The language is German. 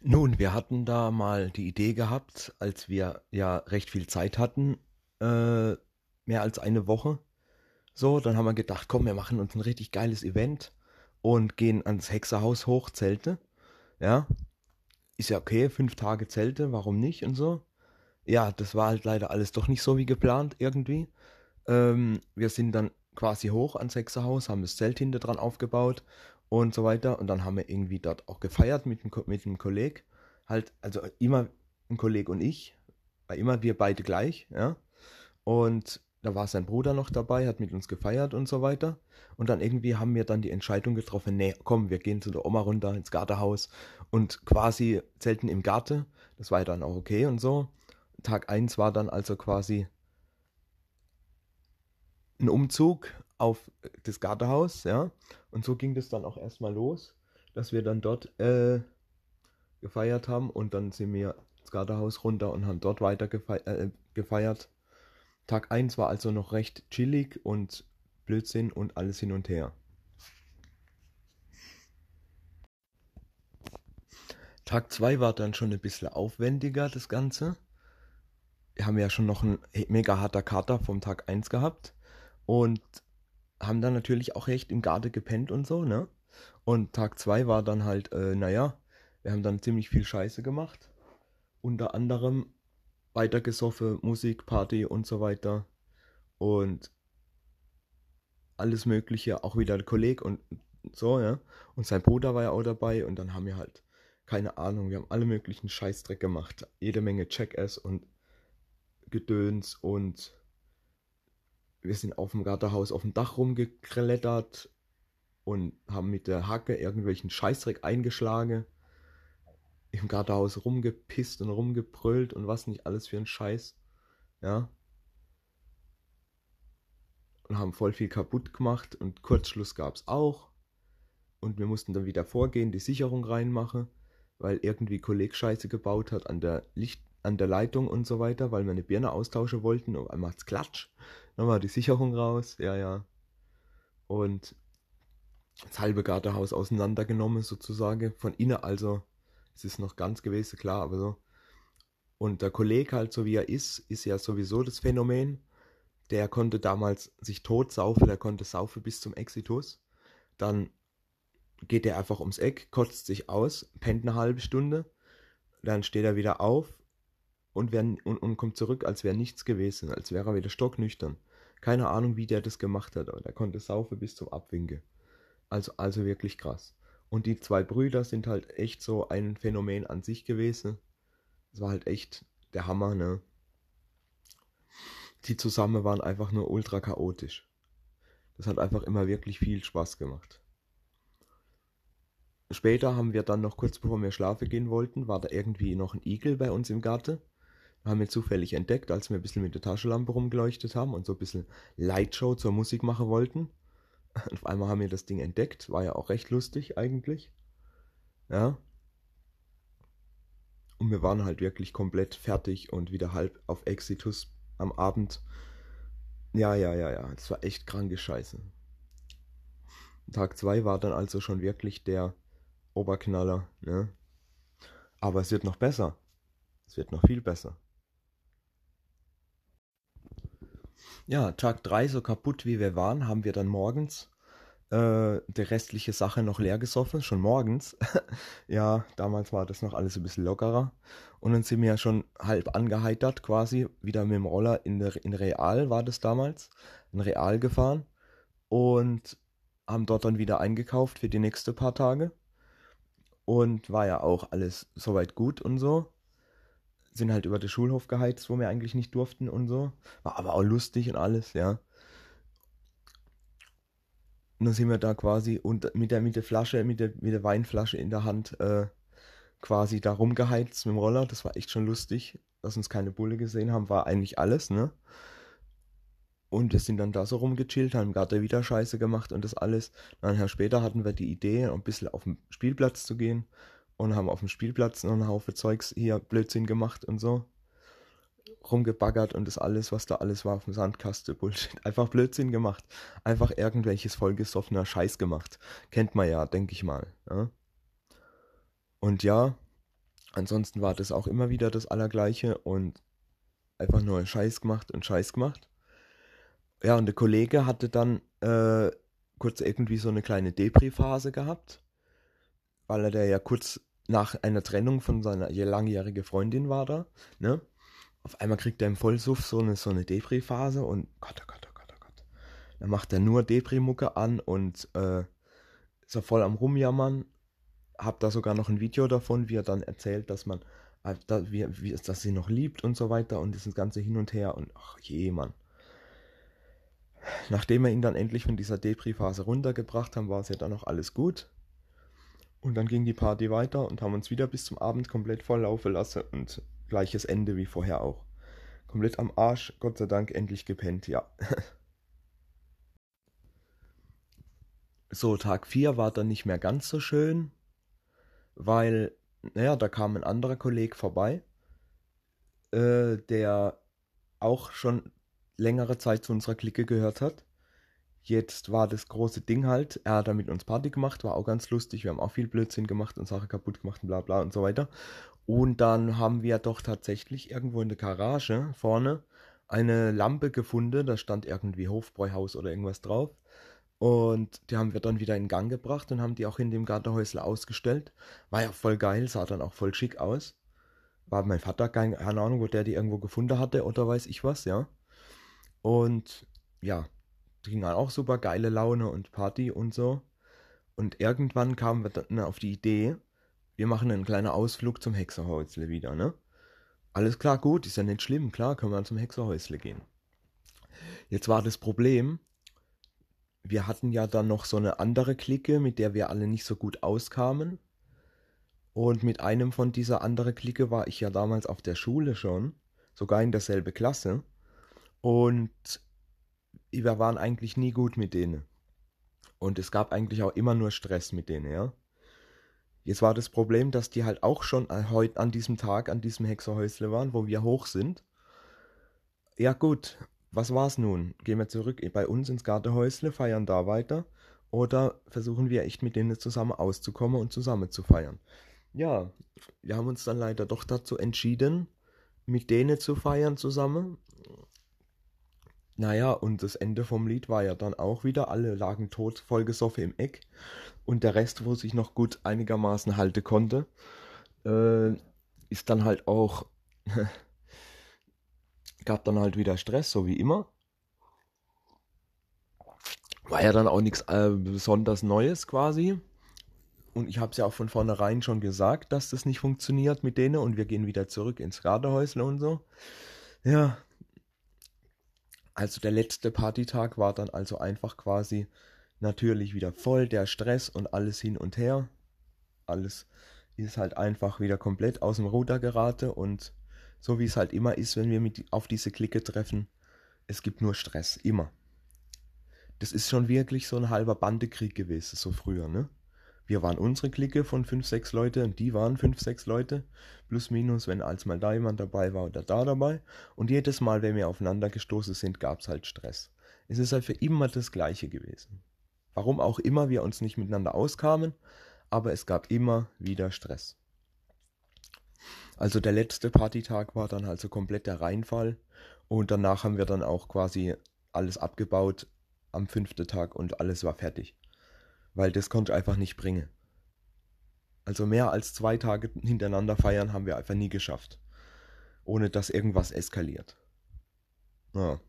Nun, wir hatten da mal die Idee gehabt, als wir ja recht viel Zeit hatten, äh, mehr als eine Woche. So, dann haben wir gedacht, komm, wir machen uns ein richtig geiles Event und gehen ans Hexerhaus hoch, Zelte. Ja, ist ja okay, fünf Tage Zelte, warum nicht und so. Ja, das war halt leider alles doch nicht so wie geplant irgendwie. Ähm, wir sind dann quasi hoch ans Hexerhaus, haben das Zelt hinter dran aufgebaut und so weiter. Und dann haben wir irgendwie dort auch gefeiert mit dem, mit dem Kolleg. Halt, also immer ein Kollege und ich, war immer wir beide gleich, ja. Und da war sein Bruder noch dabei, hat mit uns gefeiert und so weiter. Und dann irgendwie haben wir dann die Entscheidung getroffen, nee, komm, wir gehen zu der Oma runter ins Gartenhaus und quasi zelten im Garten. Das war ja dann auch okay und so. Tag 1 war dann also quasi ein Umzug auf das Gartenhaus, ja. Und so ging das dann auch erstmal los, dass wir dann dort äh, gefeiert haben und dann sind wir ins Gartenhaus runter und haben dort weiter gefeiert. Äh, gefeiert. Tag 1 war also noch recht chillig und Blödsinn und alles hin und her. Tag 2 war dann schon ein bisschen aufwendiger, das Ganze. Wir haben ja schon noch einen mega harter Kater vom Tag 1 gehabt und haben dann natürlich auch recht im Garten gepennt und so, ne? Und Tag 2 war dann halt, äh, naja, wir haben dann ziemlich viel Scheiße gemacht. Unter anderem weitergesoffen, Musik, Party und so weiter. Und alles Mögliche, auch wieder der Kollege und so, ja. Und sein Bruder war ja auch dabei und dann haben wir halt, keine Ahnung, wir haben alle möglichen Scheißdreck gemacht. Jede Menge Check-Ass und Gedöns und wir sind auf dem Gartenhaus auf dem Dach rumgeklettert und haben mit der Hacke irgendwelchen Scheißdreck eingeschlagen. Im Gartenhaus rumgepisst und rumgebrüllt und was nicht alles für ein Scheiß. Ja. Und haben voll viel kaputt gemacht und Kurzschluss gab es auch. Und wir mussten dann wieder vorgehen, die Sicherung reinmachen, weil irgendwie Kolleg Scheiße gebaut hat an der Licht an der Leitung und so weiter, weil wir eine Birne austauschen wollten und einmal macht's Klatsch. Nochmal die Sicherung raus, ja, ja. Und das halbe Gartenhaus auseinandergenommen, sozusagen, von innen, also es ist noch ganz gewesen, klar, aber so. Und der Kollege halt, so wie er ist, ist ja sowieso das Phänomen. Der konnte damals sich tot saufen, der konnte saufen bis zum Exitus. Dann geht er einfach ums Eck, kotzt sich aus, pennt eine halbe Stunde, dann steht er wieder auf, und, wär, und, und kommt zurück, als wäre nichts gewesen, als wäre er wieder stocknüchtern. Keine Ahnung, wie der das gemacht hat, aber der konnte saufen bis zum Abwinken. Also, also wirklich krass. Und die zwei Brüder sind halt echt so ein Phänomen an sich gewesen. Es war halt echt der Hammer, ne? Die zusammen waren einfach nur ultra chaotisch. Das hat einfach immer wirklich viel Spaß gemacht. Später haben wir dann noch kurz bevor wir schlafen gehen wollten, war da irgendwie noch ein Igel bei uns im Garten haben wir zufällig entdeckt, als wir ein bisschen mit der Taschenlampe rumgeleuchtet haben und so ein bisschen Lightshow zur Musik machen wollten. Und auf einmal haben wir das Ding entdeckt, war ja auch recht lustig eigentlich. Ja. Und wir waren halt wirklich komplett fertig und wieder halb auf Exitus am Abend. Ja, ja, ja, ja, das war echt kranke Scheiße. Tag 2 war dann also schon wirklich der Oberknaller, ne? Aber es wird noch besser. Es wird noch viel besser. Ja, Tag 3, so kaputt wie wir waren, haben wir dann morgens äh, die restliche Sache noch leer gesoffen, schon morgens. ja, damals war das noch alles ein bisschen lockerer. Und dann sind wir ja schon halb angeheitert quasi, wieder mit dem Roller in, der, in Real war das damals, in Real gefahren. Und haben dort dann wieder eingekauft für die nächsten paar Tage. Und war ja auch alles soweit gut und so sind halt über den Schulhof geheizt, wo wir eigentlich nicht durften und so. War aber auch lustig und alles, ja. Und dann sind wir da quasi und mit der, mit der Flasche, mit der, mit der Weinflasche in der Hand äh, quasi da rumgeheizt mit dem Roller. Das war echt schon lustig. Dass uns keine Bulle gesehen haben, war eigentlich alles, ne? Und wir sind dann da so rumgechillt, haben gerade wieder Scheiße gemacht und das alles. Dann später hatten wir die Idee, ein bisschen auf den Spielplatz zu gehen und haben auf dem Spielplatz noch einen Haufen Zeugs hier Blödsinn gemacht und so. Rumgebaggert und das alles, was da alles war auf dem Sandkasten, Bullshit. Einfach Blödsinn gemacht. Einfach irgendwelches vollgesoffener Scheiß gemacht. Kennt man ja, denke ich mal. Ja? Und ja, Ansonsten war das auch immer wieder das Allergleiche und einfach nur Scheiß gemacht und Scheiß gemacht. Ja, und der Kollege hatte dann äh, kurz irgendwie so eine kleine Depri-Phase gehabt, weil er ja kurz nach einer Trennung von seiner langjährigen Freundin war da, ne? Auf einmal kriegt er im Vollsuff so eine, so eine Depri-Phase und Gott, oh Gott, oh Gott, oh Gott. Dann macht er nur Depri-Mucke an und äh, ist er voll am Rumjammern. Hab da sogar noch ein Video davon, wie er dann erzählt, dass man, äh, wie, wie, dass sie noch liebt und so weiter und das Ganze hin und her und ach je, Mann. Nachdem wir ihn dann endlich von dieser Depri-Phase runtergebracht haben, war es ja dann noch alles gut. Und dann ging die Party weiter und haben uns wieder bis zum Abend komplett volllaufen lassen und gleiches Ende wie vorher auch. Komplett am Arsch, Gott sei Dank endlich gepennt, ja. so, Tag 4 war dann nicht mehr ganz so schön, weil, naja, da kam ein anderer Kollege vorbei, äh, der auch schon längere Zeit zu unserer Clique gehört hat. Jetzt war das große Ding halt, er hat da mit uns Party gemacht, war auch ganz lustig, wir haben auch viel Blödsinn gemacht und Sachen kaputt gemacht und bla bla und so weiter. Und dann haben wir doch tatsächlich irgendwo in der Garage vorne eine Lampe gefunden, da stand irgendwie Hofbräuhaus oder irgendwas drauf. Und die haben wir dann wieder in Gang gebracht und haben die auch in dem Gartenhäusle ausgestellt. War ja voll geil, sah dann auch voll schick aus. War mein Vater, keine Ahnung, wo der die irgendwo gefunden hatte oder weiß ich was, ja. Und ja, ging dann auch super geile Laune und Party und so. Und irgendwann kamen wir dann auf die Idee, wir machen einen kleinen Ausflug zum Hexerhäusle wieder, ne? Alles klar, gut, ist ja nicht schlimm, klar, können wir zum Hexerhäusle gehen. Jetzt war das Problem, wir hatten ja dann noch so eine andere Clique, mit der wir alle nicht so gut auskamen. Und mit einem von dieser anderen Clique war ich ja damals auf der Schule schon, sogar in derselbe Klasse. Und wir waren eigentlich nie gut mit denen. Und es gab eigentlich auch immer nur Stress mit denen, ja. Jetzt war das Problem, dass die halt auch schon heute an diesem Tag, an diesem Hexerhäusle waren, wo wir hoch sind. Ja gut, was war's nun? Gehen wir zurück bei uns ins Gartenhäusle, feiern da weiter oder versuchen wir echt mit denen zusammen auszukommen und zusammen zu feiern? Ja, wir haben uns dann leider doch dazu entschieden, mit denen zu feiern zusammen naja, und das Ende vom Lied war ja dann auch wieder, alle lagen tot, vollgesoffen im Eck. Und der Rest, wo sich noch gut einigermaßen halten konnte, äh, ist dann halt auch, gab dann halt wieder Stress, so wie immer. War ja dann auch nichts äh, besonders Neues quasi. Und ich habe es ja auch von vornherein schon gesagt, dass das nicht funktioniert mit denen und wir gehen wieder zurück ins Gartenhäusle und so. Ja, also der letzte Partytag war dann also einfach quasi natürlich wieder voll, der Stress und alles hin und her. Alles ist halt einfach wieder komplett aus dem Ruder gerate und so wie es halt immer ist, wenn wir mit auf diese Clique treffen, es gibt nur Stress, immer. Das ist schon wirklich so ein halber Bandekrieg gewesen, so früher, ne? Wir waren unsere Clique von 5, 6 Leute und die waren 5, 6 Leute. Plus, minus, wenn als mal da jemand dabei war oder da dabei. Und jedes Mal, wenn wir aufeinander gestoßen sind, gab es halt Stress. Es ist halt für immer das Gleiche gewesen. Warum auch immer wir uns nicht miteinander auskamen, aber es gab immer wieder Stress. Also der letzte Partytag war dann halt so komplett der Reinfall und danach haben wir dann auch quasi alles abgebaut am fünften Tag und alles war fertig weil das konnte ich einfach nicht bringen. Also mehr als zwei Tage hintereinander feiern haben wir einfach nie geschafft, ohne dass irgendwas eskaliert. Ja.